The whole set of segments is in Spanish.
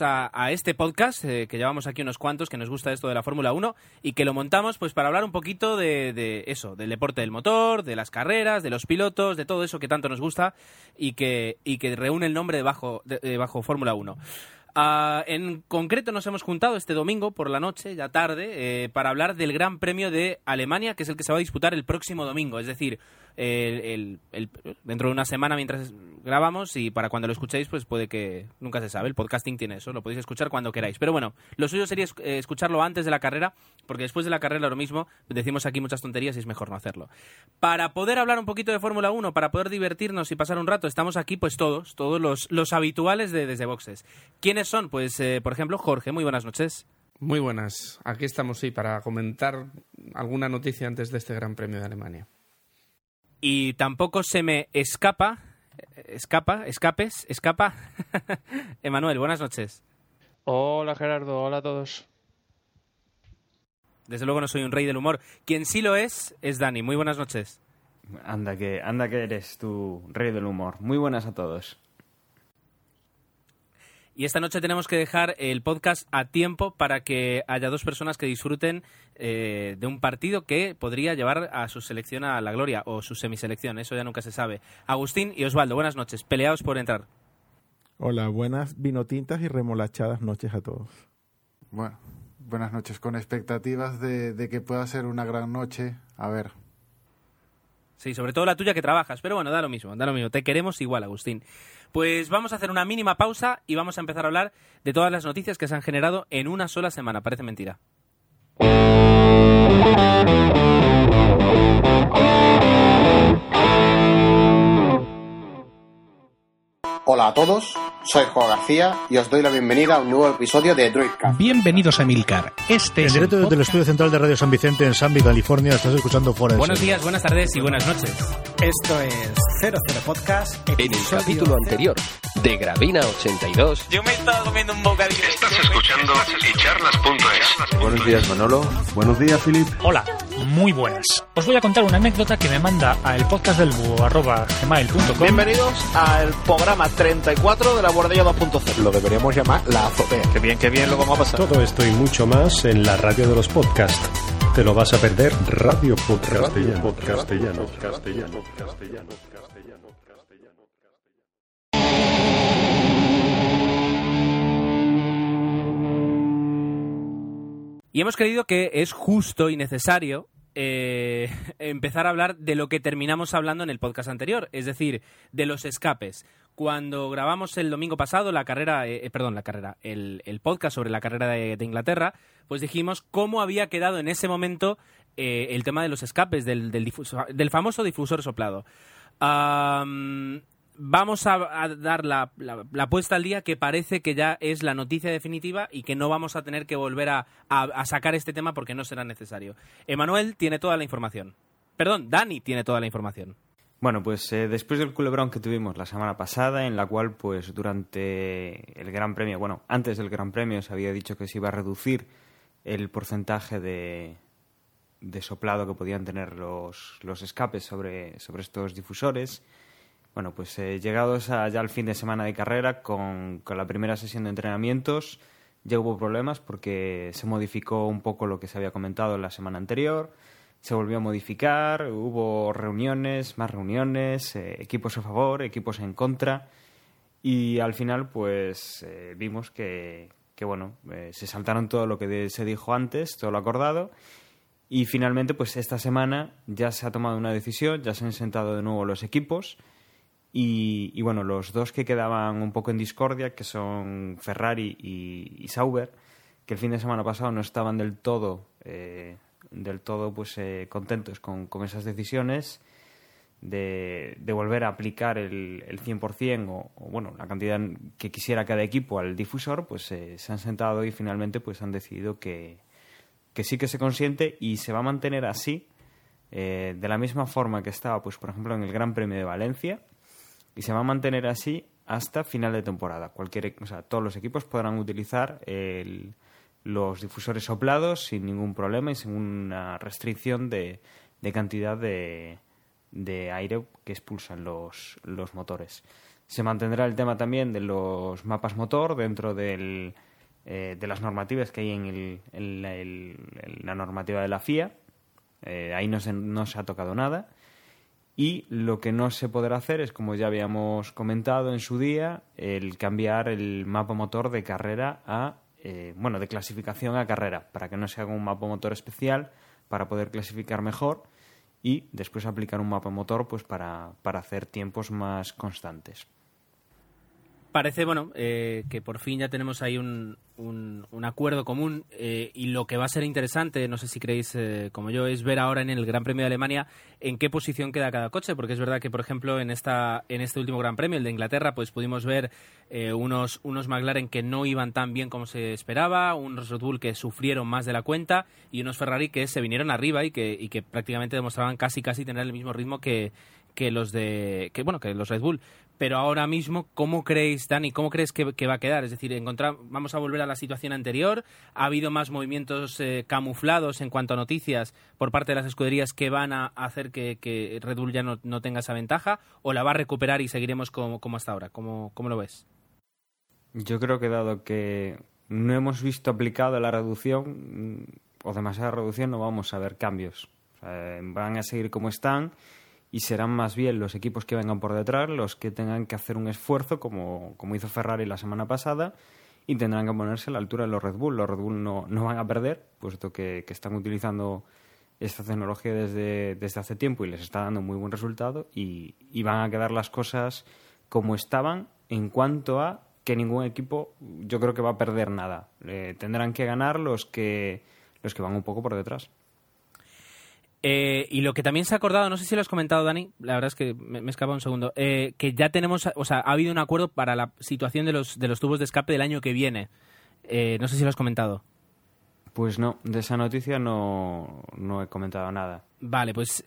a, este podcast eh, que llevamos aquí unos cuantos que nos gusta esto de la Fórmula 1 y que lo montamos pues para hablar un poquito de, eso, del deporte del motor, de las carreras, de los pilotos, de todo eso que tanto nos gusta y que, y que reúne el nombre de bajo, de, bajo Fórmula 1. Ah, en concreto nos hemos juntado este domingo por la noche, ya tarde, eh, para hablar del Gran Premio de Alemania, que es el que se va a disputar el próximo domingo. Es decir, dentro de una semana mientras grabamos y para cuando lo escuchéis pues puede que nunca se sabe. El podcasting tiene eso lo podéis escuchar cuando queráis. Pero bueno lo suyo sería eh, escucharlo antes de la carrera porque después de la carrera lo mismo decimos aquí muchas tonterías y es mejor no hacerlo. Para poder hablar un poquito de Fórmula 1 para poder divertirnos y pasar un rato estamos aquí pues todos todos los, los habituales de desde boxes. Quiénes son pues eh, por ejemplo Jorge muy buenas noches. Muy buenas. Aquí estamos sí para comentar alguna noticia antes de este Gran Premio de Alemania y tampoco se me escapa, escapa, escapes, escapa. Emanuel, buenas noches. Hola Gerardo, hola a todos. Desde luego no soy un rey del humor. Quien sí lo es es Dani. Muy buenas noches. Anda que, anda que eres tú, rey del humor. Muy buenas a todos. Y esta noche tenemos que dejar el podcast a tiempo para que haya dos personas que disfruten eh, de un partido que podría llevar a su selección a la gloria o su semiselección. Eso ya nunca se sabe. Agustín y Osvaldo, buenas noches. Peleados por entrar. Hola, buenas vinotintas y remolachadas noches a todos. Bueno, buenas noches. Con expectativas de, de que pueda ser una gran noche. A ver, Sí, sobre todo la tuya que trabajas. Pero bueno, da lo mismo, da lo mismo. Te queremos igual, Agustín. Pues vamos a hacer una mínima pausa y vamos a empezar a hablar de todas las noticias que se han generado en una sola semana. Parece mentira. Hola a todos, soy Juan García y os doy la bienvenida a un nuevo episodio de Droidcast. Bienvenidos a Milcar. Este en es directo desde el estudio central de Radio San Vicente en San California, estás escuchando Fuera Buenos días, buenas tardes y buenas noches. Esto es 00 Podcast. En el capítulo anterior de Gravina 82. Yo me estaba comiendo un bocadillo. Estás escuchando echarlas.es. Buenos días, Manolo. Buenos días, Filip. Hola, muy buenas. Os voy a contar una anécdota que me manda a el podcast del Bienvenidos al programa 34 de la Bordella 2.0. Lo deberíamos llamar la azotea. Qué bien, qué bien lo vamos a pasar. Todo esto y mucho más en la radio de los podcasts. Te lo vas a perder. Radio Podcastellano. Castellano, castellano, castellano, castellano. Y hemos creído que es justo y necesario eh, empezar a hablar de lo que terminamos hablando en el podcast anterior, es decir, de los escapes. Cuando grabamos el domingo pasado la carrera, eh, eh, perdón, la carrera, el, podcast sobre la carrera de, Inglaterra, pues dijimos cómo había quedado en ese momento el tema de los escapes del, del, famoso difusor soplado vamos a, dar la, la, puesta al día que parece que ya es la noticia definitiva y que no vamos a tener que volver a, sacar este tema porque no será necesario. Emanuel tiene toda la información. Perdón, Dani tiene toda la información. Bueno, pues eh, después del culebrón que tuvimos la semana pasada, en la cual, pues durante el Gran Premio, bueno, antes del Gran Premio se había dicho que se iba a reducir el porcentaje de, de soplado que podían tener los, los escapes sobre, sobre estos difusores. Bueno, pues eh, llegados ya al fin de semana de carrera, con, con, la primera sesión de entrenamientos, ya hubo problemas porque se modificó un poco lo que se había comentado en la semana anterior, se volvió a modificar, hubo reuniones, más reuniones, eh, equipos a favor, equipos en contra, y al final pues eh, vimos que, que bueno, se saltaron todo lo que se dijo antes, todo lo acordado, y finalmente pues esta semana ya se ha tomado una decisión, ya se han sentado de nuevo los equipos, y, bueno, los dos que quedaban un poco en discordia, que son Ferrari y, Sauber, que el fin de semana pasado no estaban del todo, eh, del todo pues, eh, contentos con, esas decisiones de, volver a aplicar el, el 100% o, o, bueno, la cantidad que quisiera cada equipo al difusor, pues eh, se han sentado y finalmente pues han decidido que, que sí que se consiente y se va a mantener así, de la misma forma que estaba, pues por ejemplo, en el Gran Premio de Valencia, y se va a mantener así hasta final de temporada. Cualquier, o sea, todos los equipos podrán utilizar los difusores soplados sin ningún problema y sin una restricción de, cantidad de, aire que expulsan los, los motores. Se mantendrá el tema también de los mapas motor dentro del, eh, de las normativas que hay en, el, la normativa de la FIA. Eh, ahí no se, no se ha tocado nada. Y lo que no se podrá hacer es, como ya habíamos comentado en su día, el cambiar el mapa motor de carrera a, eh, bueno, de clasificación a carrera, para que no se haga un mapa motor especial para poder clasificar mejor y después aplicar un mapa motor pues para, para hacer tiempos más constantes parece bueno eh, que por fin ya tenemos ahí un, un, acuerdo común eh, y lo que va a ser interesante, no sé si creéis eh, como yo, es ver ahora en el Gran Premio de Alemania en qué posición queda cada coche, porque es verdad que por ejemplo en esta en este último Gran Premio, el de Inglaterra, pues pudimos ver eh, unos unos McLaren que no iban tan bien como se esperaba, unos Red Bull que sufrieron más de la cuenta y unos Ferrari que se vinieron arriba y que, y que prácticamente demostraban casi casi tener el mismo ritmo que, que los de que bueno que los Red Bull pero ahora mismo cómo creéis Dani cómo crees que, va a quedar es decir encontrar vamos a volver a la situación anterior. Ha habido más movimientos eh, camuflados en cuanto a noticias por parte de las escuderías que van a hacer que, que Red Bull ya no, tenga esa ventaja o la va a recuperar y seguiremos como, hasta ahora. ¿Cómo, cómo lo ves yo creo que dado que no hemos visto aplicado la reducción o demasiada reducción no vamos a ver cambios. Van a seguir como están y serán más bien los equipos que vengan por detrás los que tengan que hacer un esfuerzo, como, como hizo Ferrari la semana pasada, y tendrán que ponerse a la altura de los Red Bull. Los Red Bull no, no van a perder, puesto que, que están utilizando esta tecnología desde, desde, hace tiempo y les está dando muy buen resultado, y, van a quedar las cosas como estaban en cuanto a que ningún equipo yo creo que va a perder nada. Eh, tendrán que ganar los que, los que van un poco por detrás. Eh, y lo que también se ha acordado, no sé si lo has comentado, Dani, la verdad es que me, me escapa un segundo, eh, que ya tenemos, o sea, ha habido un acuerdo para la situación de los, de los tubos de escape del año que viene. Eh, no sé si lo has comentado. Pues no, de esa noticia no, no he comentado nada. Vale, pues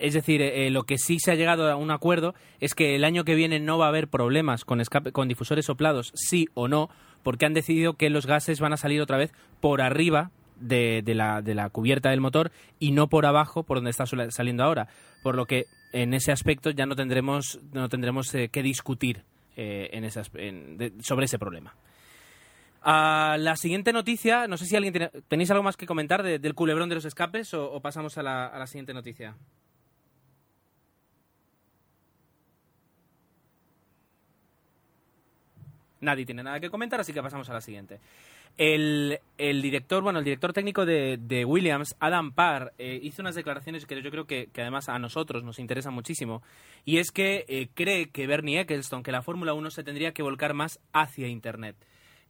es decir, eh, lo que sí se ha llegado a un acuerdo es que el año que viene no va a haber problemas con, escape, con difusores soplados, sí o no, porque han decidido que los gases van a salir otra vez por arriba de, de, la, de, la, cubierta del motor y no por abajo, por donde está saliendo ahora. Por lo que en ese aspecto ya no tendremos, no tendremos eh, que discutir eh, en esas, en, sobre ese problema. Uh, la siguiente noticia, no sé si alguien tiene, tenéis algo más que comentar de, del culebrón de los escapes o, o pasamos a la, a la siguiente noticia. Nadie tiene nada que comentar, así que pasamos a la siguiente. El, el, director, bueno, el director técnico de, de Williams, Adam Parr, eh, hizo unas declaraciones que yo creo que, además a nosotros nos interesan muchísimo. Y es que eh, cree que Bernie Eccleston, que la Fórmula 1 se tendría que volcar más hacia Internet.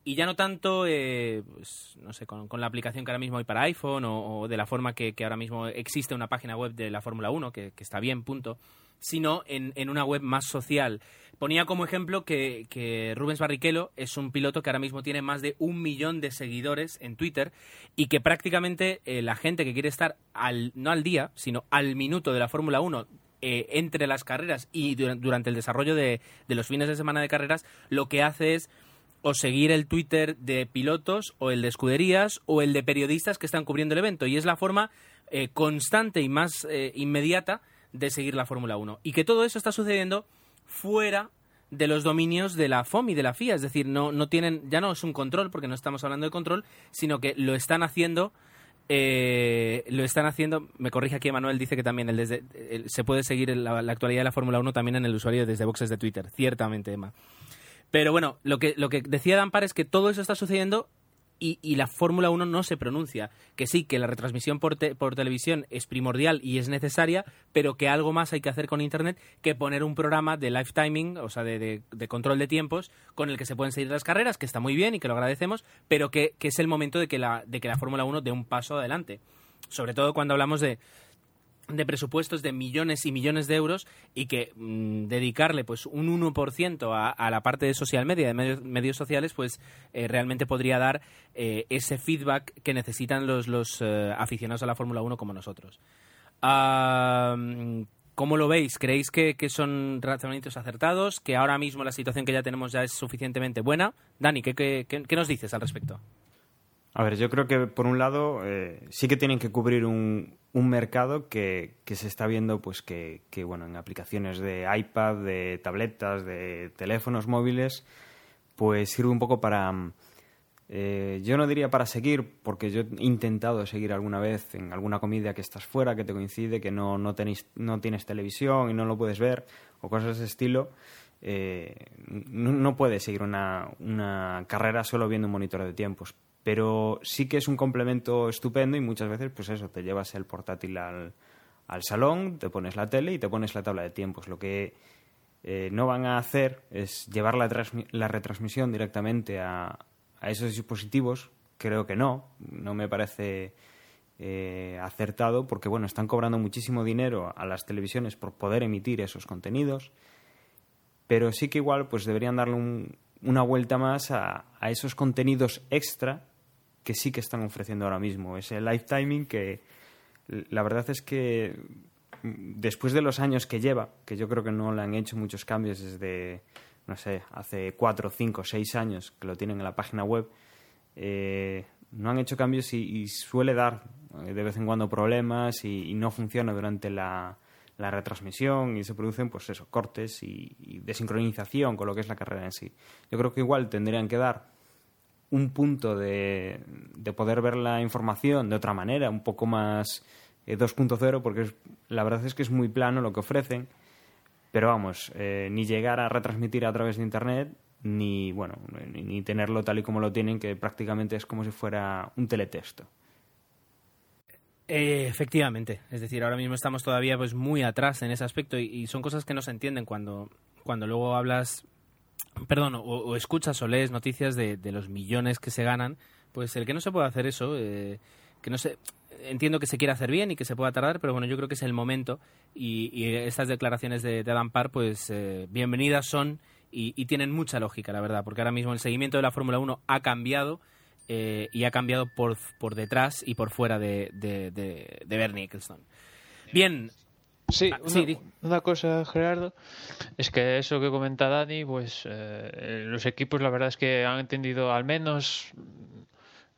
Y ya no tanto, eh, pues, no sé, con, la aplicación que ahora mismo hay para iPhone o, de la forma que, ahora mismo existe una página web de la Fórmula 1, que, que, está bien, punto, sino en, en una web más social ponía como ejemplo que, que, Rubens Barrichello es un piloto que ahora mismo tiene más de un millón de seguidores en Twitter y que prácticamente eh, la gente que quiere estar al, no al día, sino al minuto de la Fórmula 1 eh, entre las carreras y durante el desarrollo de, de, los fines de semana de carreras, lo que hace es o seguir el Twitter de pilotos o el de escuderías o el de periodistas que están cubriendo el evento. Y es la forma eh, constante y más eh, inmediata de seguir la Fórmula 1. Y que todo eso está sucediendo fuera de los dominios de la FOM y de la FIA, es decir, no, no tienen, ya no es un control, porque no estamos hablando de control, sino que lo están haciendo, eh, lo están haciendo, me corrige aquí Manuel, dice que también el desde, se puede seguir la, la, actualidad de la Fórmula 1 también en el usuario desde boxes de Twitter, ciertamente, Emma. Pero bueno, lo que, lo que decía Dampar es que todo eso está sucediendo y, y, la Fórmula 1 no se pronuncia. Que sí, que la retransmisión por, te, por, televisión es primordial y es necesaria, pero que algo más hay que hacer con Internet que poner un programa de live timing, o sea, de, de, control de tiempos, con el que se pueden seguir las carreras, que está muy bien y que lo agradecemos, pero que, que es el momento de que la, de que la Fórmula 1 dé un paso adelante. Sobre todo cuando hablamos de, de presupuestos de millones y millones de euros y que mmm, dedicarle pues un 1% a, a, la parte de social media, de medios, medios sociales, pues eh, realmente podría dar eh, ese feedback que necesitan los, los eh, aficionados a la Fórmula 1 como nosotros. ¿Cómo lo veis? ¿Creéis que, que, son razonamientos acertados? ¿Que ahora mismo la situación que ya tenemos ya es suficientemente buena? Dani, ¿qué, qué, qué nos dices al respecto? A ver, yo creo que por un lado eh, sí que tienen que cubrir un, mercado que, que, se está viendo pues que, que, bueno en aplicaciones de iPad, de tabletas, de teléfonos móviles, pues sirve un poco para eh, yo no diría para seguir, porque yo he intentado seguir alguna vez en alguna comida que estás fuera, que te coincide, que no, no, tenéis, no tienes televisión y no lo puedes ver, o cosas de ese estilo. Eh, no, no, puedes seguir una, una carrera solo viendo un monitor de tiempos pero sí que es un complemento estupendo y muchas veces, pues eso, te llevas el portátil al, al salón, te pones la tele y te pones la tabla de tiempos. Lo que eh, no van a hacer es llevar la, la retransmisión directamente a, a, esos dispositivos. Creo que no, no me parece eh, acertado porque, bueno, están cobrando muchísimo dinero a las televisiones por poder emitir esos contenidos, pero sí que igual pues deberían darle un, una vuelta más a, a esos contenidos extra que sí que están ofreciendo ahora mismo. Ese live timing que la verdad es que después de los años que lleva, que yo creo que no le han hecho muchos cambios desde, no sé, hace cuatro, cinco, seis años que lo tienen en la página web, eh, no han hecho cambios y, suele dar eh, de vez en cuando problemas y, no funciona durante la, la, retransmisión y se producen, pues eso, cortes y desincronización con lo que es la carrera en sí. Yo creo que igual tendrían que dar un punto de, de, poder ver la información de otra manera, un poco más eh, 2.0, porque es, la verdad es que es muy plano lo que ofrecen, pero vamos, eh, ni llegar a retransmitir a través de Internet, ni, bueno, ni, ni, tenerlo tal y como lo tienen, que prácticamente es como si fuera un teletexto. Eh, efectivamente, es decir, ahora mismo estamos todavía pues muy atrás en ese aspecto y, y son cosas que no se entienden cuando, cuando luego hablas perdón, o, o, escuchas o lees noticias de, de, los millones que se ganan, pues el que no se puede hacer eso, eh, que no se, entiendo que se quiere hacer bien y que se pueda tardar, pero bueno, yo creo que es el momento y, estas declaraciones de, de Adam Parr, pues eh, bienvenidas son y, tienen mucha lógica, la verdad, porque ahora mismo el seguimiento de la Fórmula 1 ha cambiado eh, y ha cambiado por, por detrás y por fuera de, de, de, de Bernie Ecclestone. Bien, Sí, una, sí, una, cosa, Gerardo, es que eso que comenta Dani, pues eh, los equipos la verdad es que han entendido al menos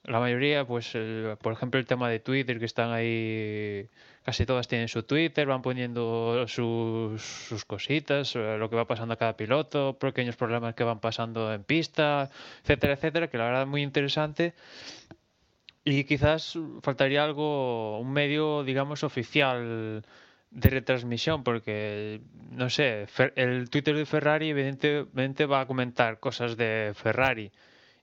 la mayoría, pues el, por ejemplo el tema de Twitter, que están ahí, casi todas tienen su Twitter, van poniendo sus, sus cositas, eh, lo que va pasando a cada piloto, pequeños problemas que van pasando en pista, etcétera, etcétera, que la verdad es muy interesante. Y quizás faltaría algo, un medio, digamos, oficial de retransmisión porque no sé el Twitter de Ferrari evidentemente va a comentar cosas de Ferrari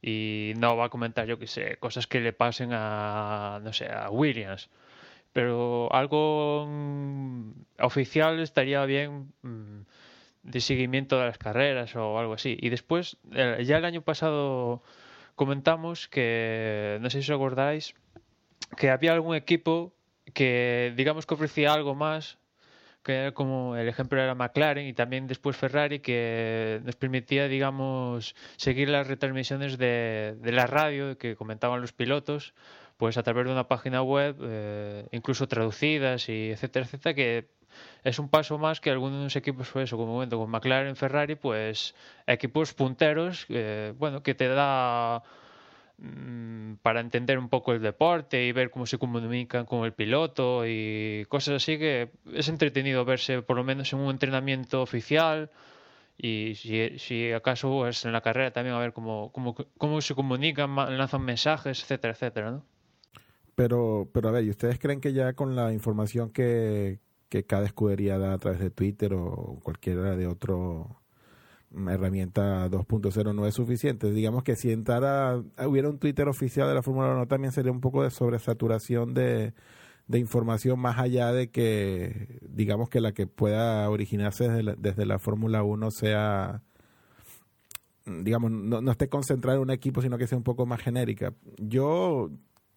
y no va a comentar yo que sé cosas que le pasen a no sé a Williams. Pero algo mm, oficial estaría bien mm, de seguimiento de las carreras o algo así. Y después ya el año pasado comentamos que no sé si os acordáis que había algún equipo que digamos que ofrecía algo más que era como el ejemplo era McLaren y también después Ferrari que nos permitía digamos seguir las retransmisiones de, de la radio que comentaban los pilotos pues a través de una página web eh, incluso traducidas y etcétera etcétera que es un paso más que algunos equipos fue eso como momento con McLaren Ferrari pues equipos punteros eh, bueno que te da para entender un poco el deporte y ver cómo se comunican con el piloto y cosas así que es entretenido verse por lo menos en un entrenamiento oficial y si, si acaso es en la carrera también a ver cómo, cómo, cómo se comunican, lanzan mensajes, etcétera, etcétera, ¿no? Pero, pero a ver, ¿y ustedes creen que ya con la información que, que cada escudería da a través de Twitter o cualquiera de otro herramienta 2.0 no es suficiente. Digamos que si entrara, hubiera un Twitter oficial de la Fórmula 1 también sería un poco de sobresaturación de, de información más allá de que, digamos que la que pueda originarse desde la, desde la Fórmula 1 sea, digamos, no, no esté concentrada en un equipo, sino que sea un poco más genérica. Yo,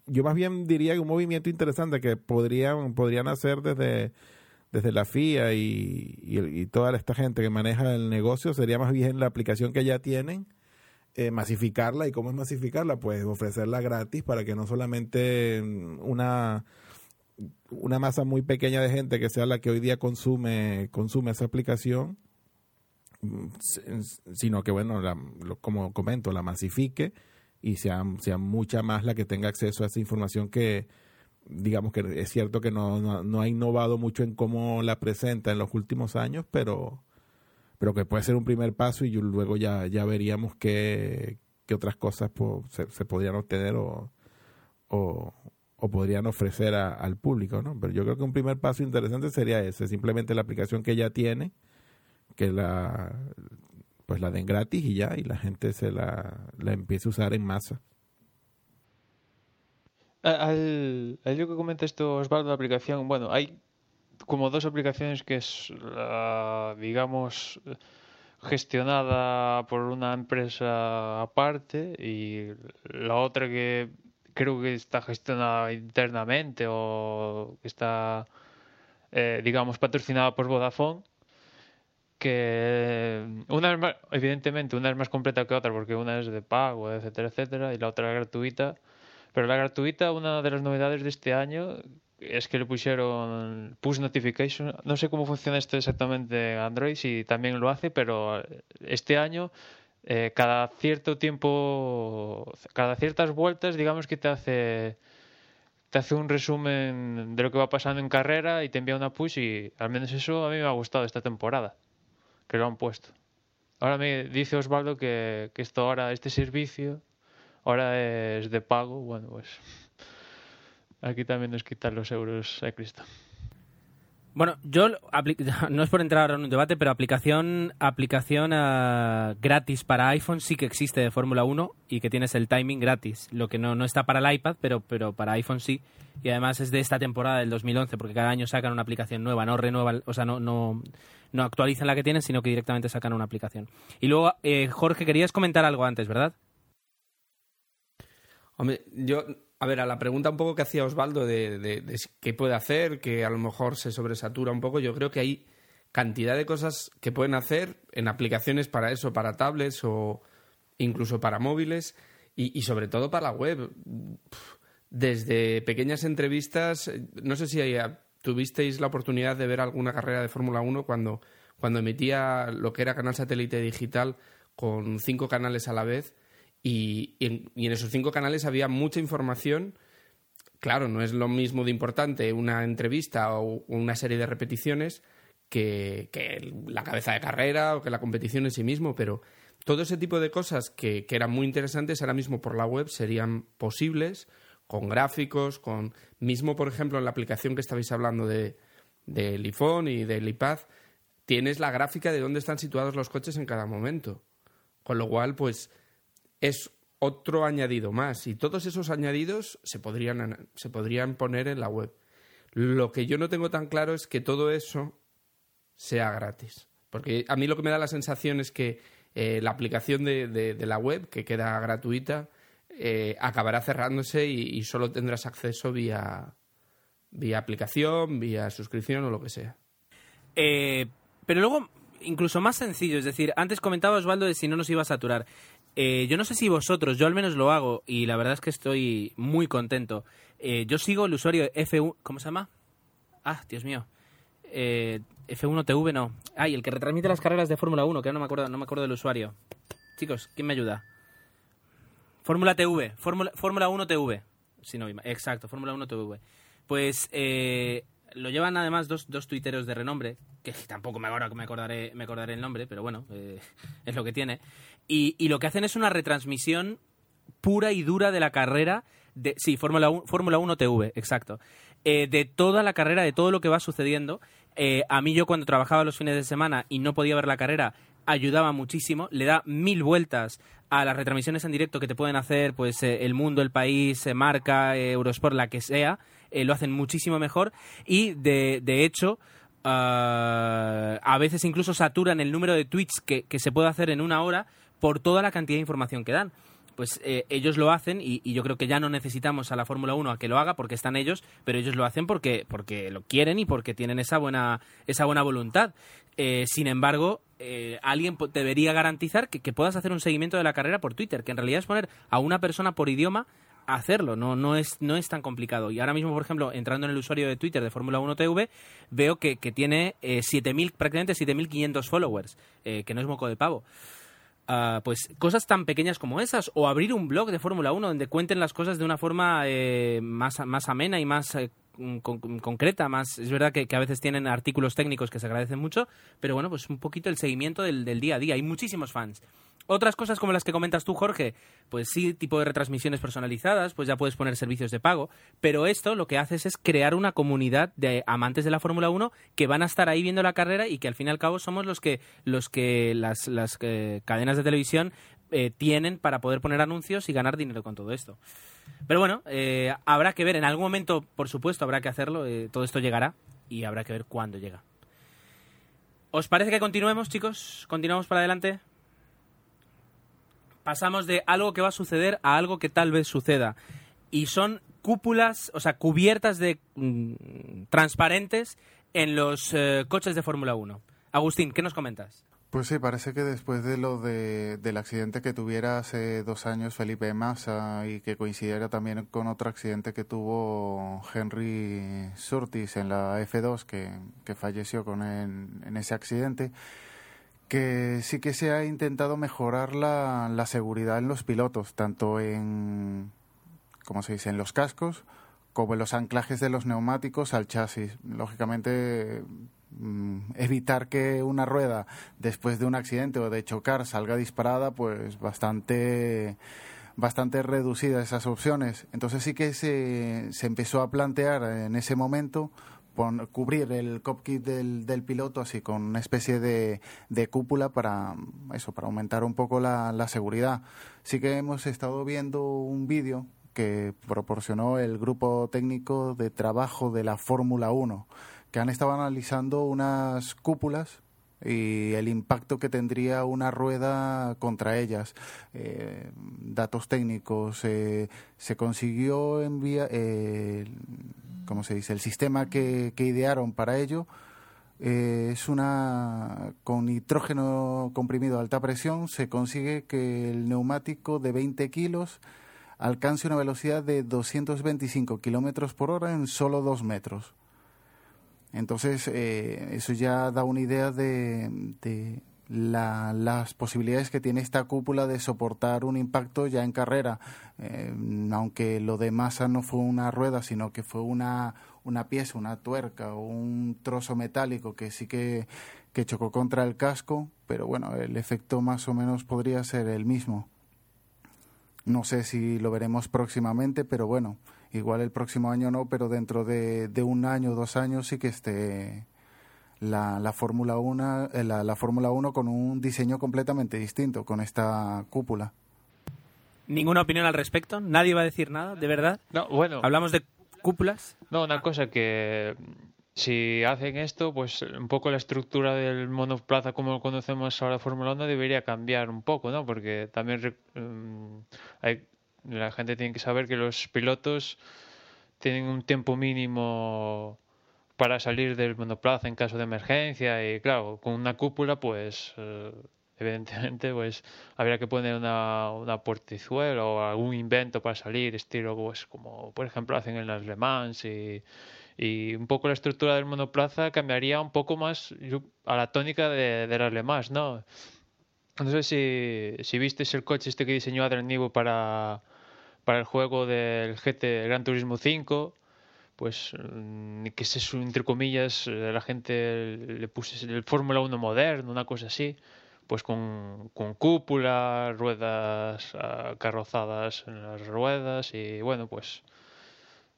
yo más bien diría que un movimiento interesante que podrían, podrían hacer desde desde la FIA y, toda esta gente que maneja el negocio, sería más bien la aplicación que ya tienen, eh, masificarla. ¿Y cómo es masificarla? Pues ofrecerla gratis para que no solamente una, una masa muy pequeña de gente que sea la que hoy día consume, consume esa aplicación, sino que, bueno, la, como comento, la masifique y sea, sea mucha más la que tenga acceso a esa información que digamos que es cierto que no, no, ha innovado mucho en cómo la presenta en los últimos años, pero, pero que puede ser un primer paso y luego ya, ya veríamos qué, qué otras cosas se, podrían obtener o, o, podrían ofrecer al público, ¿no? Pero yo creo que un primer paso interesante sería ese, simplemente la aplicación que ya tiene, que la pues la den gratis y ya, y la gente se la, la empiece a usar en masa. Al, al lo que comenta esto Osvaldo, la aplicación, bueno, hay como dos aplicaciones que es, digamos, gestionada por una empresa aparte y la otra que creo que está gestionada internamente o que está, eh, digamos, patrocinada por Vodafone que una es más, evidentemente una es más completa que otra porque una es de pago, etcétera, etcétera, y la otra es gratuita. Pero la gratuita, una de las novedades de este año es que le pusieron push notification. No sé cómo funciona esto exactamente en Android, si también lo hace, pero este año eh, cada cierto tiempo, cada ciertas vueltas, digamos que te hace te hace un resumen de lo que va pasando en carrera y te envía una push y al menos eso a mí me ha gustado esta temporada que lo han puesto. Ahora me dice Osvaldo que esto ahora, este servicio, ahora es de pago. Bueno, pues aquí también nos quitan los euros a Cristo. Bueno, yo no es por entrar en un debate, pero aplicación aplicación uh, gratis para iPhone sí que existe de Fórmula 1 y que tienes el timing gratis. Lo que no, no está para el iPad, pero, pero para iPhone sí. Y además es de esta temporada del 2011, porque cada año sacan una aplicación nueva, no renuevan, o sea, no, no, no actualizan la que tienen, sino que directamente sacan una aplicación. Y luego, eh, Jorge, querías comentar algo antes, ¿verdad? Hombre, yo, a ver, a la pregunta un poco que hacía Osvaldo de, de, qué puede hacer, que a lo mejor se sobresatura un poco, yo creo que hay cantidad de cosas que pueden hacer en aplicaciones para eso, para tablets o incluso para móviles y, sobre todo para la web. Desde pequeñas entrevistas, no sé si hay tuvisteis la oportunidad de ver alguna carrera de Fórmula 1 cuando, cuando emitía lo que era canal satélite digital con cinco canales a la vez y, en, esos cinco canales había mucha información. Claro, no es lo mismo de importante una entrevista o una serie de repeticiones que, la cabeza de carrera o que la competición en sí mismo, pero todo ese tipo de cosas que, que eran muy interesantes ahora mismo por la web serían posibles con gráficos, con mismo por ejemplo en la aplicación que estabais hablando de del iPhone y del iPad, tienes la gráfica de dónde están situados los coches en cada momento. Con lo cual, pues es otro añadido más y todos esos añadidos se podrían se podrían poner en la web. Lo que yo no tengo tan claro es que todo eso sea gratis. Porque a mí lo que me da la sensación es que eh, la aplicación de, la web, que queda gratuita, eh, acabará cerrándose y, solo tendrás acceso vía, vía aplicación, vía suscripción o lo que sea. Eh, pero luego, incluso más sencillo, es decir, antes comentaba Osvaldo de si no nos iba a saturar. Eh, yo no sé si vosotros, yo al menos lo hago y la verdad es que estoy muy contento. yo sigo el usuario F1, ¿cómo se llama? Ah, Dios mío. F1TV no. Ay, el que retransmite las carreras de Fórmula 1, que no me acuerdo, no me acuerdo del usuario. Chicos, ¿quién me ayuda? Fórmula TV, Fórmula 1 TV. Si no, exacto, Fórmula 1 TV. Pues eh, lo llevan además dos, dos tuiteros de renombre, que tampoco me, ahora me acordaré, me acordaré el nombre, pero bueno, eh, es lo que tiene. Y, lo que hacen es una retransmisión pura y dura de la carrera de sí, Fórmula 1, Fórmula 1 TV, exacto. Eh, de toda la carrera, de todo lo que va sucediendo. a mí yo cuando trabajaba los fines de semana y no podía ver la carrera, ayudaba muchísimo, le da mil vueltas a las retransmisiones en directo que te pueden hacer pues eh, El Mundo, El País, eh, Marca, eh, Eurosport, la que sea, lo hacen muchísimo mejor y de, hecho ah, a veces incluso saturan el número de tweets que, se puede hacer en una hora por toda la cantidad de información que dan. Pues ellos lo hacen y, yo creo que ya no necesitamos a la Fórmula 1 a que lo haga porque están ellos, pero ellos lo hacen porque, porque lo quieren y porque tienen esa buena, esa buena voluntad. sin embargo, eh, alguien debería garantizar que, puedas hacer un seguimiento de la carrera por Twitter, que en realidad es poner a una persona por idioma a hacerlo, no, no, es, no es tan complicado. Y ahora mismo, por ejemplo, entrando en el usuario de Twitter de Fórmula 1 TV, veo que, tiene eh, 7.000, prácticamente 7.500 followers, eh, que no es moco de pavo. Pues cosas tan pequeñas como esas, o abrir un blog de Fórmula 1 donde cuenten las cosas de una forma eh, más, más amena y más eh, con- concreta, más es verdad que, a veces tienen artículos técnicos que se agradecen mucho, pero bueno, pues un poquito el seguimiento del, del día a día. Hay muchísimos fans. Otras cosas como las que comentas tú, Jorge, pues sí, tipo de retransmisiones personalizadas, pues ya puedes poner servicios de pago, pero esto lo que haces es crear una comunidad de amantes de la Fórmula 1 que van a estar ahí viendo la carrera y que al fin y al cabo somos los que los que las, las eh, cadenas de televisión eh, tienen para poder poner anuncios y ganar dinero con todo esto. Pero bueno, eh, habrá que ver, en algún momento, por supuesto, habrá que hacerlo, eh, todo esto llegará y habrá que ver cuándo llega. ¿Os parece que continuemos, chicos? ¿Continuamos para adelante? Pasamos de algo que va a suceder a algo que tal vez suceda. Y son cúpulas, o sea, cubiertas de mm, transparentes en los eh, coches de Fórmula 1. Agustín, ¿qué nos comentas? Pues sí, parece que después de lo de, del accidente que tuviera hace dos años Felipe Massa y que coincidiera también con otro accidente que tuvo Henry Surtis en la F2, que, que falleció con en, en ese accidente, que sí que se ha intentado mejorar la, la seguridad en los pilotos, tanto en, ¿cómo se dice?, en los cascos como en los anclajes de los neumáticos al chasis. Lógicamente, evitar que una rueda después de un accidente o de chocar salga disparada, pues bastante bastante reducidas esas opciones. Entonces sí que se, se empezó a plantear en ese momento pon- cubrir el cockpit del, del piloto así con una especie de, de cúpula para eso para aumentar un poco la, la seguridad. Sí que hemos estado viendo un vídeo que proporcionó el grupo técnico de trabajo de la Fórmula 1, que han estado analizando unas cúpulas y el impacto que tendría una rueda contra ellas. Eh, datos técnicos. eh, se consiguió enviar, eh, ¿cómo se dice? El sistema que, que idearon para ello eh, es una con nitrógeno comprimido a alta presión. Se consigue que el neumático de 20 kilos alcance una velocidad de 225 kilómetros por hora en solo dos metros. Entonces, eh, eso ya da una idea de, de la- las posibilidades que tiene esta cúpula de soportar un impacto ya en carrera. Eh, aunque lo de masa no fue una rueda, sino que fue una, una pieza, una tuerca o un trozo metálico que sí que, que chocó contra el casco, pero bueno, el efecto más o menos podría ser el mismo. No sé si lo veremos próximamente, pero bueno, igual el próximo año no, pero dentro de, de un año o dos años sí que esté la, la Fórmula 1, eh, la, la Fórmula 1 con un diseño completamente distinto, con esta cúpula. ¿Ninguna opinión al respecto? ¿Nadie va a decir nada? ¿De verdad? No, bueno. ¿Hablamos de cúpulas? No, una cosa que si hacen esto, pues un poco la estructura del monoplaza como lo conocemos ahora Fórmula 1 debería cambiar un poco, ¿no? Porque también re- mm, hay, la gente tiene que saber que los pilotos tienen un tiempo mínimo para salir del monoplaza en caso de emergencia y claro, con una cúpula pues eh, evidentemente pues habría que poner una, una portizuela o algún invento para salir, estilo pues como por ejemplo hacen en las Le Mans y, y un poco la estructura del monoplaza cambiaría un poco más a la tónica de, las Le Mans, ¿no? No sé si, si el coche este que diseñó Adrian Newey para, para el juego del GT Gran Turismo 5, pues mm, que es entre comillas, eh, la gente le puse el Fórmula 1 moderno, una cosa así, pues con, con cúpula, ruedas ah, carrozadas en las ruedas y bueno, pues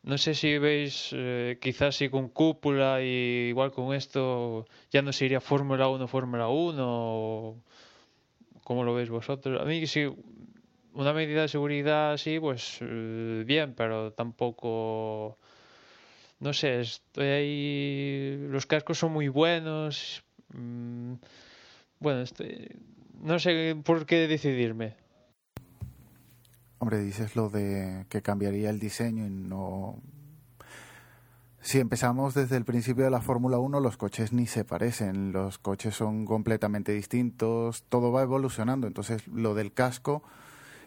no sé si veis, eh, quizás sí con cúpula y igual con esto ya no sería Fórmula 1, Fórmula 1 o ¿Cómo lo veis vosotros? A mí sí, una medida de seguridad sí, pues eh, bien, pero tampoco... No sé, estoy ahí... Los cascos son muy buenos. mm, Bueno, estoy... no sé por qué decidirme. Hombre, dices lo de que cambiaría el diseño y no... Si empezamos desde el principio de la Fórmula 1, los coches ni se parecen, los coches son completamente distintos, todo va evolucionando, entonces lo del casco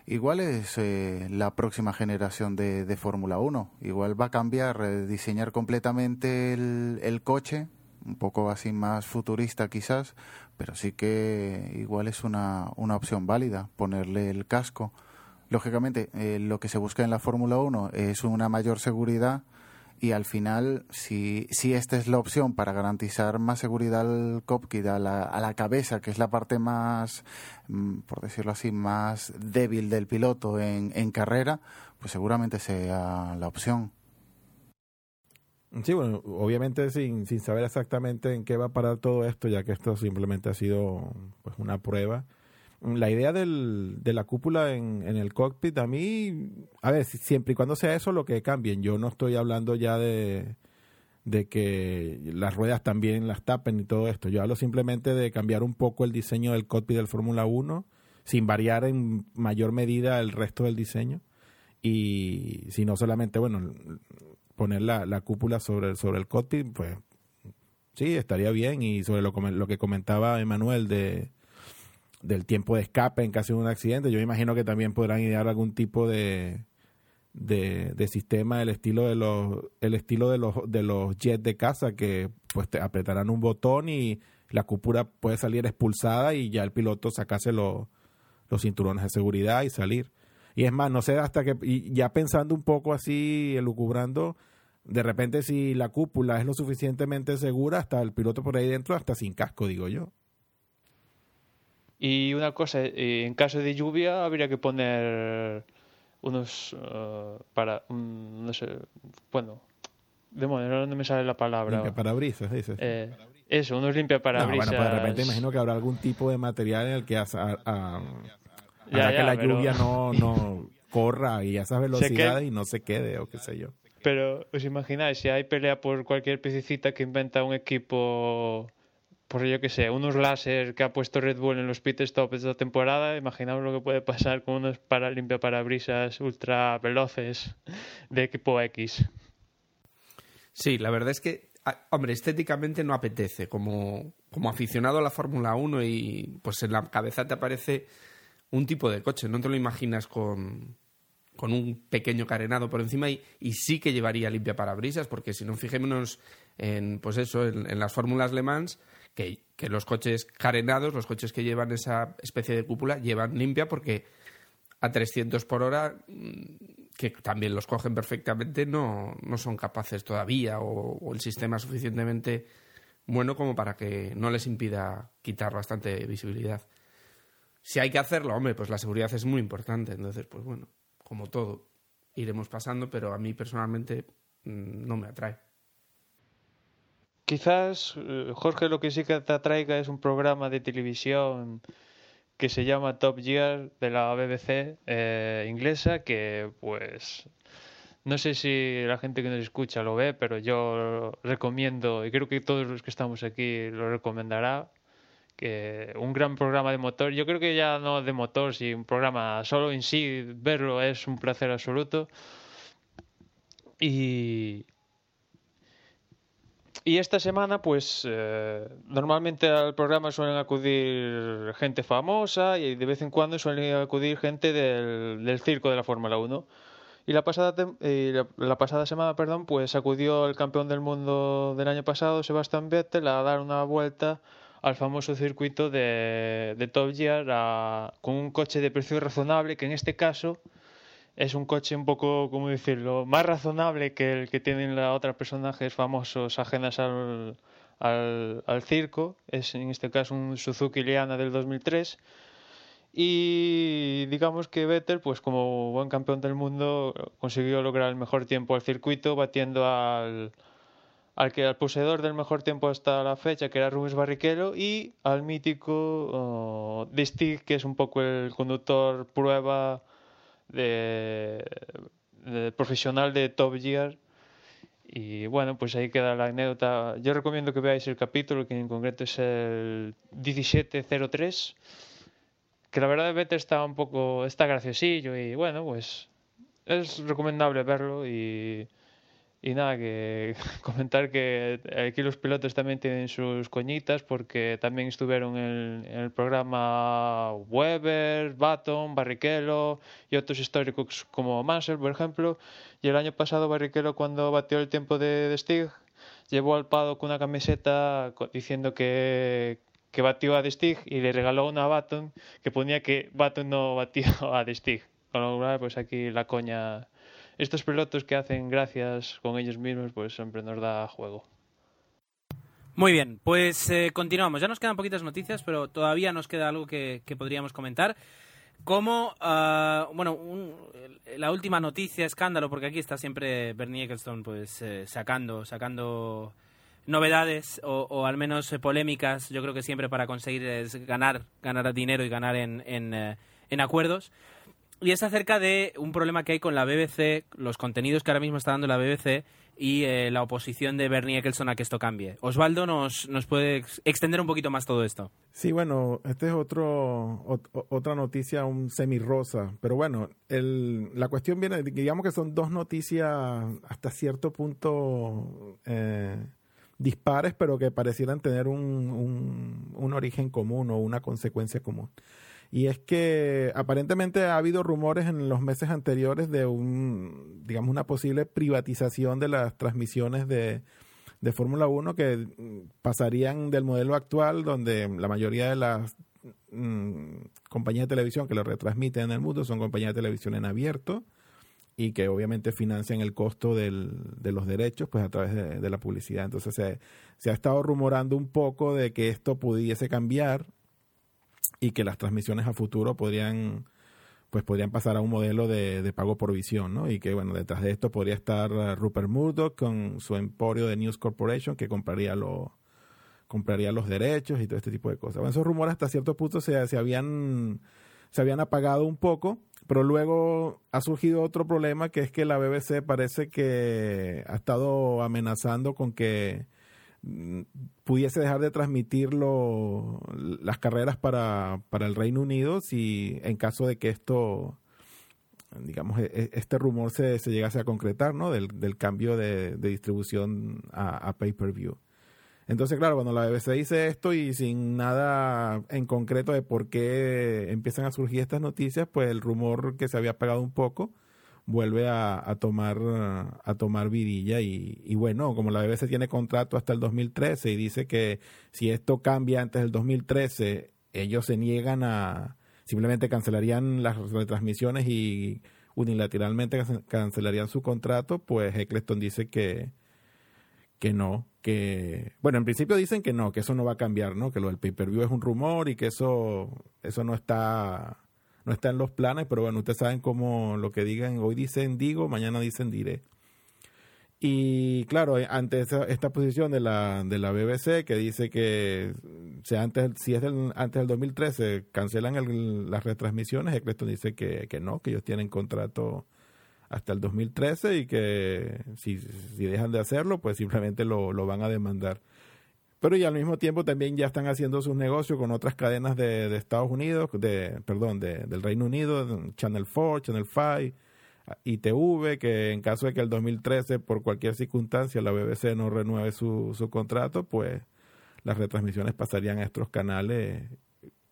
igual es eh, la próxima generación de, de Fórmula 1, igual va a cambiar, diseñar completamente el, el coche, un poco así más futurista quizás, pero sí que igual es una, una opción válida ponerle el casco. Lógicamente, eh, lo que se busca en la Fórmula 1 es una mayor seguridad y al final, si, si esta es la opción para garantizar más seguridad al cockpit, a la, a la cabeza, que es la parte más, mm, por decirlo así, más débil del piloto en, en carrera, pues seguramente sea la opción. Sí, bueno, obviamente sin, sin saber exactamente en qué va a parar todo esto, ya que esto simplemente ha sido pues una prueba. La idea del, de la cúpula en, en el cockpit, a mí, a ver, siempre y cuando sea eso lo que cambien. Yo no estoy hablando ya de, de que las ruedas también las tapen y todo esto. Yo hablo simplemente de cambiar un poco el diseño del cockpit del Fórmula 1 sin variar en mayor medida el resto del diseño y si no solamente, bueno, poner la, la cúpula sobre, sobre el cockpit, pues sí, estaría bien. Y sobre lo, lo que comentaba Emanuel de, del tiempo de escape en caso de un accidente, yo imagino que también podrán idear algún tipo de, de, sistema del estilo de los el estilo de los de los jets de casa que pues te apretarán un botón y la cúpula puede salir expulsada y ya el piloto sacase los cinturones de seguridad y salir. Y es más, no sé hasta que, y ya pensando un poco así, elucubrando, de repente si la cúpula es lo suficientemente segura, hasta el piloto por ahí dentro, hasta sin casco, digo yo. Y una cosa, eh, en caso de lluvia habría que poner unos uh, para, um, no sé, bueno, demonios, no me sale la palabra. Limpia parabrisas, dices. Eh, eso, unos limpia parabrisas. No, bueno, pues de repente imagino que habrá algún tipo de material en el que a, a, ya, ya, que la pero... lluvia no, no corra y a esas velocidades que... y no se quede o qué sé yo. Pero os imagináis, si hay pelea por cualquier pececita que inventa un equipo, por yo que sé, unos láser que ha puesto Red Bull en los pit stops esta temporada, imaginaos lo que puede pasar con unos para limpia parabrisas ultra veloces de equipo X. Sí, la verdad es que, hombre, estéticamente no apetece. Como, como aficionado a la Fórmula 1 y pues en la cabeza te aparece un tipo de coche, no te lo imaginas con, con un pequeño carenado por encima y, y, sí que llevaría limpia parabrisas, porque si no, fijémonos en, pues eso, en, en las fórmulas Le Mans, que, los coches carenados, los coches que llevan esa especie de cúpula, llevan limpia porque a 300 por hora, que también los cogen perfectamente, no, no son capaces todavía o, o el sistema es suficientemente bueno como para que no les impida quitar bastante visibilidad si hay que hacerlo, hombre, pues la seguridad es muy importante. Entonces, pues bueno, como todo, iremos pasando, pero a mí personalmente mmm, no me atrae. Quizás, eh, Jorge, lo que sí que te atraiga es un programa de televisión que se llama Top Gear de la BBC eh, inglesa, que pues no sé si la gente que nos escucha lo ve, pero yo recomiendo, y creo que todos los que estamos aquí lo recomendará, que un gran programa de motor. Yo creo que ya no de motor, si un programa solo en sí, verlo es un placer absoluto. Y, y esta semana, pues eh, normalmente al programa suelen acudir gente famosa y de vez en cuando suelen acudir gente del, del circo de la Fórmula 1. Y la pasada, eh, la, pasada semana, perdón, pues acudió el campeón del mundo del año pasado, Sebastián Vettel, a dar una vuelta al famoso circuito de, de Top Gear con un coche de precio razonable, que en este caso es un coche un poco, ¿cómo decirlo?, más razonable que el que tienen los otros personajes famosos ajenas al, al, circo. Es en este caso un Suzuki Liana del 2003. Y digamos que Vettel, pues como buen campeón del mundo, consiguió lograr el mejor tiempo al circuito, batiendo al, al que al poseedor del mejor tiempo hasta la fecha, que era Rubens Barrichello, y al mítico uh, de Stig, que es un poco el conductor prueba de, profesional de Top Gear. Y bueno, pues ahí queda la anécdota. Yo recomiendo que veáis el capítulo, que en concreto es el 1703, que la verdad Vettel está un poco, está graciosillo y bueno, pues es recomendable verlo y y nada, que comentar que aquí los pilotos también tienen sus coñitas porque también estuvieron en, el programa Weber, Baton, Barrichello y otros históricos como Mansell, por ejemplo. Y el año pasado Barrichello cuando batió el tiempo de, de Stig llevó al Pado con una camiseta diciendo que, que batió a The Stig y le regaló una a Baton que ponía que Baton no batió a The Stig. Con lo cual, pues aquí la coña. Estos pilotos que hacen gracias con ellos mismos, pues siempre nos da juego. Muy bien, pues eh, continuamos. Ya nos quedan poquitas noticias, pero todavía nos queda algo que, podríamos comentar. Como, uh, bueno, la última noticia, escándalo, porque aquí está siempre Bernie Ecclestone pues, eh, sacando, sacando novedades o, al menos eh, polémicas, yo creo que siempre para conseguir ganar, ganar dinero y ganar en, en, en acuerdos. Y es acerca de un problema que hay con la BBC, los contenidos que ahora mismo está dando la BBC y eh, la oposición de Bernie Eccleston a que esto cambie. Osvaldo nos, nos puede extender un poquito más todo esto. Sí, bueno, esta es otro, otra noticia, un semi-rosa, pero bueno, el, la cuestión viene, digamos que son dos noticias hasta cierto punto eh, dispares, pero que parecieran tener un, un origen común o una consecuencia común y es que aparentemente ha habido rumores en los meses anteriores de un, digamos, una posible privatización de las transmisiones de, de Fórmula 1 que pasarían del modelo actual, donde la mayoría de las mm, compañías de televisión que lo retransmiten en el mundo son compañías de televisión en abierto y que obviamente financian el costo de los derechos pues a través de, de la publicidad. Entonces se, se ha estado rumorando un poco de que esto pudiese cambiar y que las transmisiones a futuro podrían pues podrían pasar a un modelo de, de, pago por visión, ¿no? Y que, bueno, detrás de esto podría estar uh, Rupert Murdoch con su emporio de News Corporation que compraría, lo, compraría los derechos y todo este tipo de cosas. Bueno, esos rumores hasta cierto punto se, se, habían, se habían apagado un poco, pero luego ha surgido otro problema que es que la BBC parece que ha estado amenazando con que pudiese dejar de transmitir las carreras para, para el Reino Unido si en caso de que esto digamos, e, e, este rumor se, se llegase a concretar, ¿no? Del, del cambio de, distribución a, pay-per-view. Entonces, claro, cuando la BBC dice esto y sin nada en concreto de por qué empiezan a surgir estas noticias, pues el rumor que se había pegado un poco vuelve a, tomar a tomar vidilla y, bueno, como la BBC tiene contrato hasta el 2013 y dice que si esto cambia antes del 2013, ellos se niegan a simplemente cancelarían las retransmisiones y unilateralmente cancelarían su contrato, pues Eccleston dice que que no, que bueno, en principio dicen que no, que eso no va a cambiar, ¿no? Que lo del pay-per-view es un rumor y que eso eso no está no está en los planes, pero bueno, ustedes saben cómo lo que digan, hoy dicen digo, mañana dicen diré. Y claro, eh, ante esta posición de la, de la BBC que dice que si, antes, si es del, antes del 2013 cancelan las retransmisiones, Eccleston dice que, que no, que ellos tienen contrato hasta el 2013 y que si, si dejan de hacerlo, pues simplemente lo, lo van a demandar pero y al mismo tiempo también ya están haciendo sus negocios con otras cadenas de, Estados Unidos, de, perdón, de, del Reino Unido, Channel 4, Channel 5, ITV, que en caso de que el 2013 por cualquier circunstancia la BBC no renueve su, su contrato, pues las retransmisiones pasarían a estos canales,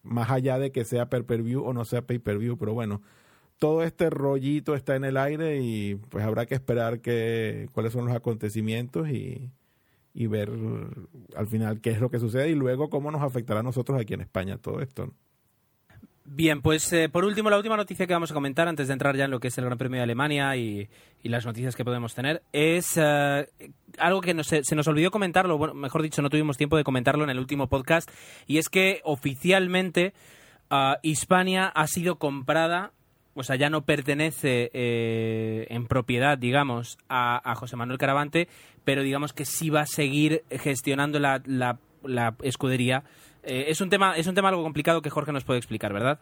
más allá de que sea per-per-view o no sea pay-per-view, pero bueno, todo este rollito está en el aire y pues habrá que esperar que cuáles son los acontecimientos y y ver al final qué es lo que sucede y luego cómo nos afectará a nosotros aquí en España todo esto. Bien, pues eh, por último, la última noticia que vamos a comentar antes de entrar ya en lo que es el Gran Premio de Alemania y, las noticias que podemos tener es eh, algo que se nos olvidó comentarlo, bueno, mejor dicho, no tuvimos tiempo de comentarlo en el último podcast, y es que oficialmente uh, Hispania ha sido comprada o sea, ya no pertenece eh, en propiedad, digamos, a, José Manuel Caravante, pero digamos que sí va a seguir gestionando la, escudería. Eh, es, un tema, es un tema algo complicado que Jorge nos puede explicar, ¿verdad?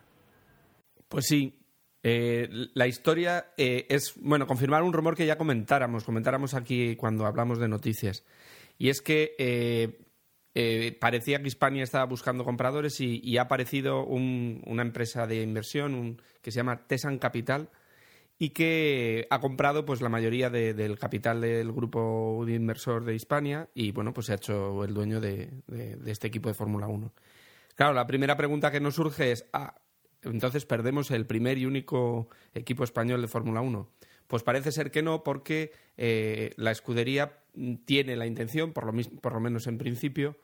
Pues sí. Eh, la historia es, bueno, confirmar un rumor que ya comentáramos, comentáramos aquí cuando hablamos de noticias. Y es que eh, parecía que Hispania estaba buscando compradores y, ha aparecido una empresa de inversión que se llama Tesan Capital y que ha comprado pues la mayoría del capital del grupo de inversor de Hispania y bueno pues se ha hecho el dueño de, este equipo de Fórmula 1. Claro, la primera pregunta que nos surge es ah, entonces perdemos el primer y único equipo español de Fórmula 1. Pues parece ser que no, porque eh, la escudería tiene la intención, por lo, por lo menos en principio,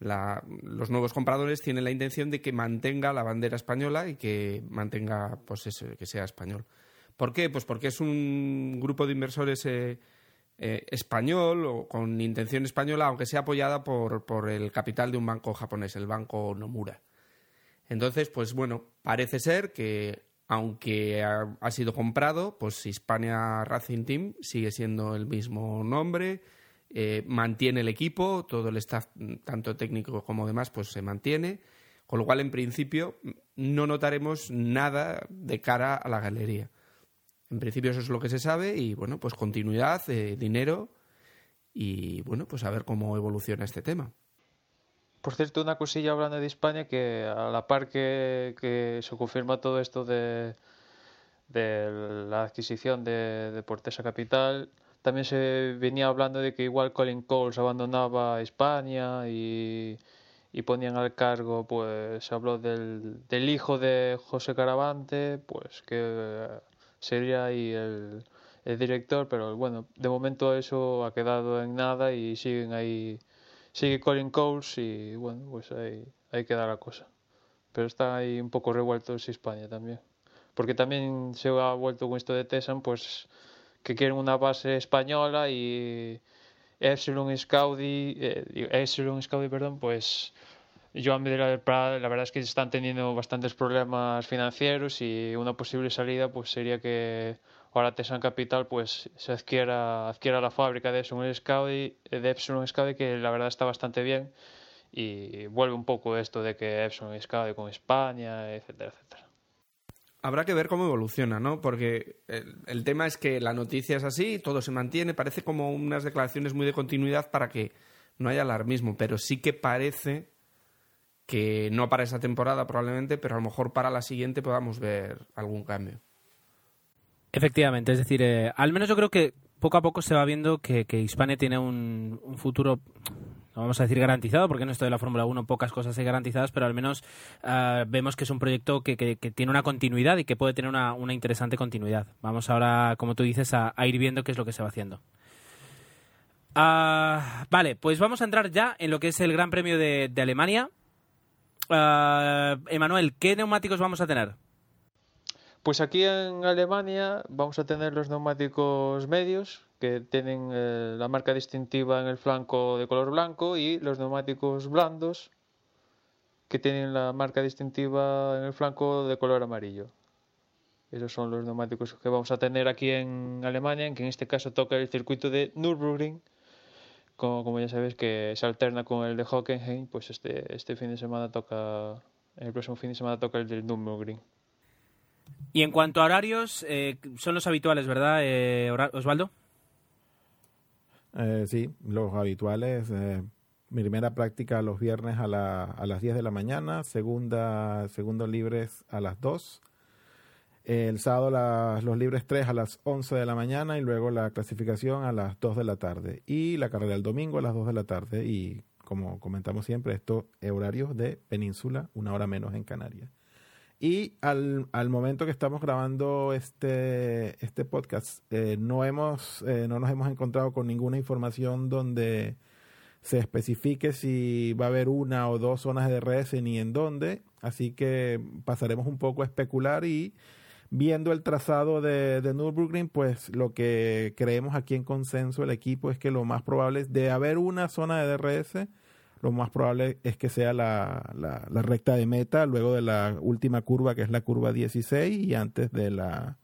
los nuevos compradores tienen la intención de que mantenga la bandera española y que mantenga, pues eso, que sea español. ¿Por qué? Pues porque es un grupo de inversores eh, eh, español o con intención española, aunque sea apoyada por, por el capital de un banco japonés, el banco Nomura. Entonces, pues bueno, parece ser que aunque ha, sido comprado, pues Hispania Racing Team sigue siendo el mismo nombre, eh, mantiene el equipo, todo el staff, tanto técnico como demás, pues se mantiene, con lo cual en principio no notaremos nada de cara a la galería. En principio eso es lo que se sabe y bueno, pues continuidad, eh, dinero y bueno, pues a ver cómo evoluciona este tema. Por cierto, una cosilla hablando de España, que a la par que, se confirma todo esto de, la adquisición de, de Portesa Capital, también se venía hablando de que igual Colin Coles abandonaba España y, y ponían al cargo, pues se habló del, del hijo de José Caravante, pues que sería ahí el, el director, pero bueno, de momento eso ha quedado en nada y siguen ahí sigue Colin Coles y bueno, pues ahí, ahí queda la cosa. Pero está ahí un poco revuelto en España también. Porque también se ha vuelto con esto de Tesan, pues que quieren una base española y Epsilon Scaudi, eh, Epsilon Scaudi, perdón, pues Joan Medina del Prado, la verdad es que están teniendo bastantes problemas financieros y una posible salida pues sería que ahora Tesan Capital pues se adquiera, adquiera la fábrica de Epsilon Scaudi, de Epsilon que la verdad está bastante bien y vuelve un poco esto de que Epsilon Scaudi con España, etcétera, etcétera. Habrá que ver cómo evoluciona, ¿no? Porque el, tema es que la noticia es así, todo se mantiene, parece como unas declaraciones muy de continuidad para que no haya alarmismo, pero sí que parece que no para esa temporada probablemente, pero a lo mejor para la siguiente podamos ver algún cambio. Efectivamente, es decir, eh, al menos yo creo que poco a poco se va viendo que, que Hispania tiene un, futuro no vamos a decir garantizado, porque en esto de la Fórmula 1 pocas cosas hay garantizadas, pero al menos uh, vemos que es un proyecto que, que, tiene una continuidad y que puede tener una, una interesante continuidad. Vamos ahora, como tú dices, a, ir viendo qué es lo que se va haciendo. Uh, vale, pues vamos a entrar ya en lo que es el Gran Premio de Alemania. Uh, Emanuel, ¿qué neumáticos vamos a tener? Pues aquí en Alemania vamos a tener los neumáticos medios que tienen eh, la marca distintiva en el flanco de color blanco y los neumáticos blandos que tienen la marca distintiva en el flanco de color amarillo. Esos son los neumáticos que vamos a tener aquí en Alemania, en que en este caso toca el circuito de Nürburgring, como, como ya sabéis que se alterna con el de Hockenheim, pues este, este fin de semana toca, el próximo fin de semana toca el del Nürburgring. Y en cuanto a horarios, eh, son los habituales, ¿verdad, eh, Osvaldo? Eh, sí, los habituales. Eh, primera práctica los viernes a, la, a las 10 de la mañana, segunda, segundo libres a las 2. El sábado las, los libres 3 a las 11 de la mañana y luego la clasificación a las 2 de la tarde. Y la carrera el domingo a las 2 de la tarde. Y como comentamos siempre, estos horarios de península, una hora menos en Canarias. Y al, al, momento que estamos grabando este, este podcast, eh, no, hemos, eh, no nos hemos encontrado con ninguna información donde se especifique si va a haber una o dos zonas de DRS ni en dónde. Así que pasaremos un poco a especular y viendo el trazado de, de Nürburgring, pues lo que creemos aquí en consenso el equipo es que lo más probable es de haber una zona de DRS lo más probable es que sea la, la, recta de meta, luego de la última curva, que es la curva 16, y antes de la,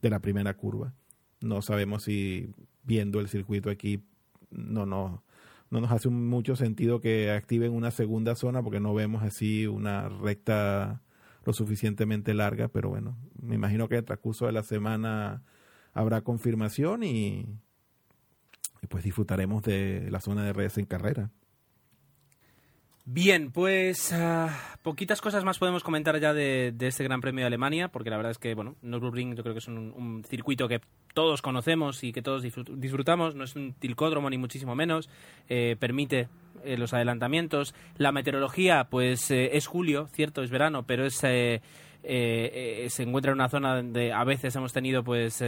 de la primera curva. No sabemos si viendo el circuito aquí no, no, no nos hace mucho sentido que activen una segunda zona porque no vemos así una recta lo suficientemente larga, pero bueno, me imagino que en el transcurso de la semana habrá confirmación y, y pues disfrutaremos de la zona de redes en carrera. Bien, pues uh, poquitas cosas más podemos comentar ya de, este Gran Premio de Alemania, porque la verdad es que, bueno, Nürburgring yo creo que es un, un circuito que todos conocemos y que todos disfrutamos, no es un tilcódromo ni muchísimo menos, eh, permite eh, los adelantamientos. La meteorología, pues eh, es julio, cierto, es verano, pero es, eh, se encuentra en una zona donde a veces hemos tenido, pues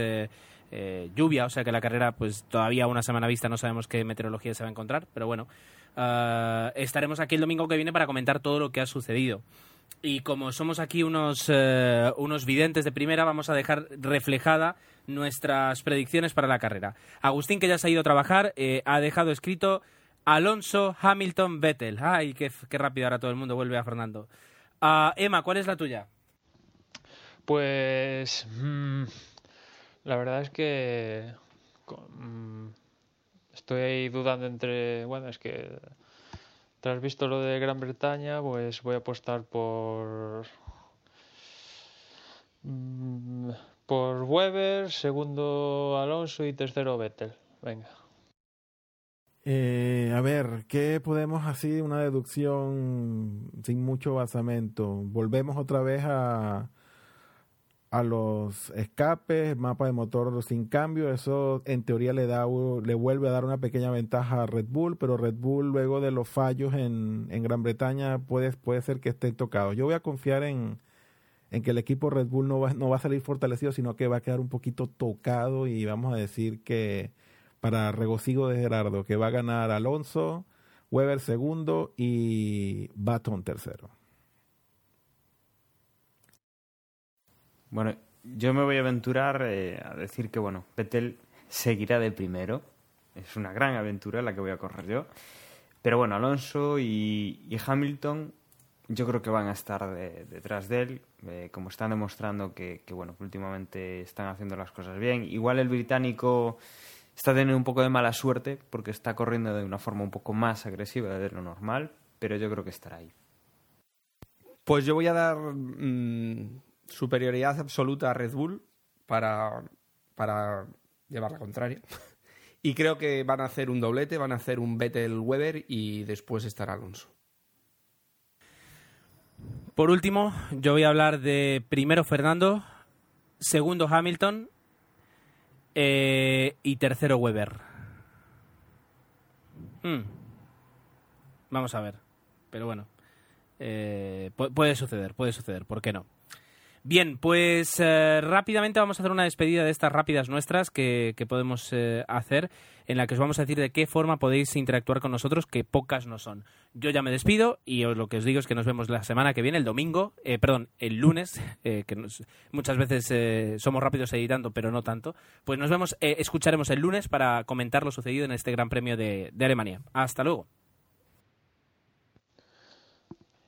eh, lluvia, o sea que la carrera, pues todavía una semana vista no sabemos qué meteorología se va a encontrar, pero bueno, eh, estaremos aquí el domingo que viene para comentar todo lo que ha sucedido. Y como somos aquí unos, eh, unos videntes de primera, vamos a dejar reflejada nuestras predicciones para la carrera. Agustín, que ya se ha ido a trabajar, ha dejado escrito Alonso, Hamilton, Vettel. Ay, qué, qué rápido ahora todo el mundo vuelve a Fernando. Ah, Emma, ¿cuál es la tuya? Pues mm, la verdad es que mm, estoy ahí dudando entre, bueno, es que tras visto lo de Gran Bretaña, pues voy a apostar por mm, por Weber, segundo Alonso y tercero Vettel. Venga. Eh, a ver, ¿qué podemos así? Una deducción sin mucho basamento. Volvemos otra vez a, a los escapes, mapa de motor sin cambio. Eso en teoría le, da, le vuelve a dar una pequeña ventaja a Red Bull, pero Red Bull luego de los fallos en, en Gran Bretaña puede, puede ser que esté tocado. Yo voy a confiar en, en que el equipo Red Bull no va, no va a salir fortalecido, sino que va a quedar un poquito tocado y vamos a decir que para regocijo de Gerardo, que va a ganar Alonso, Weber segundo y Baton tercero. Bueno, yo me voy a aventurar eh, a decir que, bueno, Vettel seguirá de primero. Es una gran aventura la que voy a correr yo. Pero bueno, Alonso y, Hamilton yo creo que van a estar detrás de él, eh, como están demostrando que, que, bueno, últimamente están haciendo las cosas bien. Igual el británico está teniendo un poco de mala suerte porque está corriendo de una forma un poco más agresiva de lo normal, pero yo creo que estará ahí. Pues yo voy a dar mm, superioridad absoluta a Red Bull para, para llevar la contraria. y creo que van a hacer un doblete, van a hacer un Vettel Weber y después estará Alonso. Por último, yo voy a hablar de primero Fernando, segundo Hamilton eh, y tercero Weber. Hmm. Vamos a ver. Pero bueno. Eh, puede suceder, puede suceder. ¿Por qué no? Bien, pues eh, rápidamente vamos a hacer una despedida de estas rápidas nuestras que, podemos eh, hacer, en la que os vamos a decir de qué forma podéis interactuar con nosotros, que pocas no son. Yo ya me despido y lo que os digo es que nos vemos la semana que viene, el domingo, eh, perdón, el lunes, que muchas veces somos rápidos editando, pero no tanto. Pues nos vemos, escucharemos el lunes para comentar lo sucedido en este Gran Premio de Alemania. Hasta luego.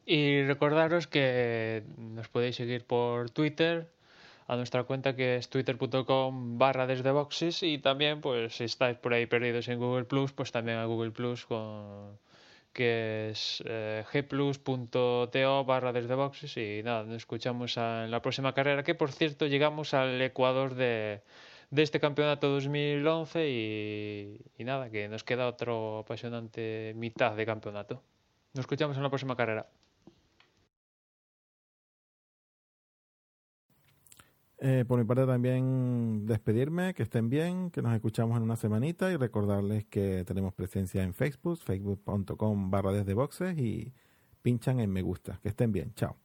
Y recordaros que nos podéis seguir por Twitter, a nuestra cuenta que es twitter.com barra desde boxes y también pues si estáis por ahí perdidos en Google Plus pues también a Google Plus con que es eh, gplus.to barra desde boxes y nada, nos escuchamos en la próxima carrera que por cierto llegamos al Ecuador de, de este campeonato 2011 y, y nada, que nos queda otro apasionante mitad de campeonato. Nos escuchamos en la próxima carrera. Eh, por mi parte también despedirme, que estén bien, que nos escuchamos en una semanita y recordarles que tenemos presencia en Facebook, facebook.com barra desde boxes y pinchan en me gusta. Que estén bien, chao.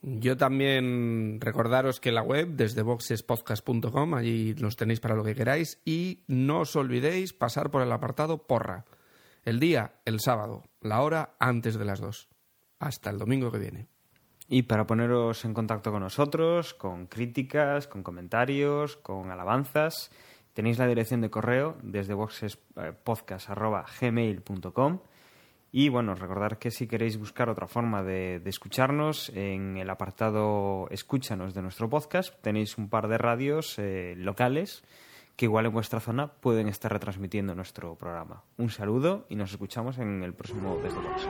Yo también recordaros que la web desde boxespodcast.com, allí los tenéis para lo que queráis y no os olvidéis pasar por el apartado porra. El día, el sábado, la hora antes de las dos. Hasta el domingo que viene. Y para poneros en contacto con nosotros, con críticas, con comentarios, con alabanzas, tenéis la dirección de correo desde boxespodcast.gmail.com y bueno, recordar que si queréis buscar otra forma de, escucharnos, en el apartado Escúchanos de nuestro podcast tenéis un par de radios eh, locales que igual en vuestra zona pueden estar retransmitiendo nuestro programa. Un saludo y nos escuchamos en el próximo Desde Boxes.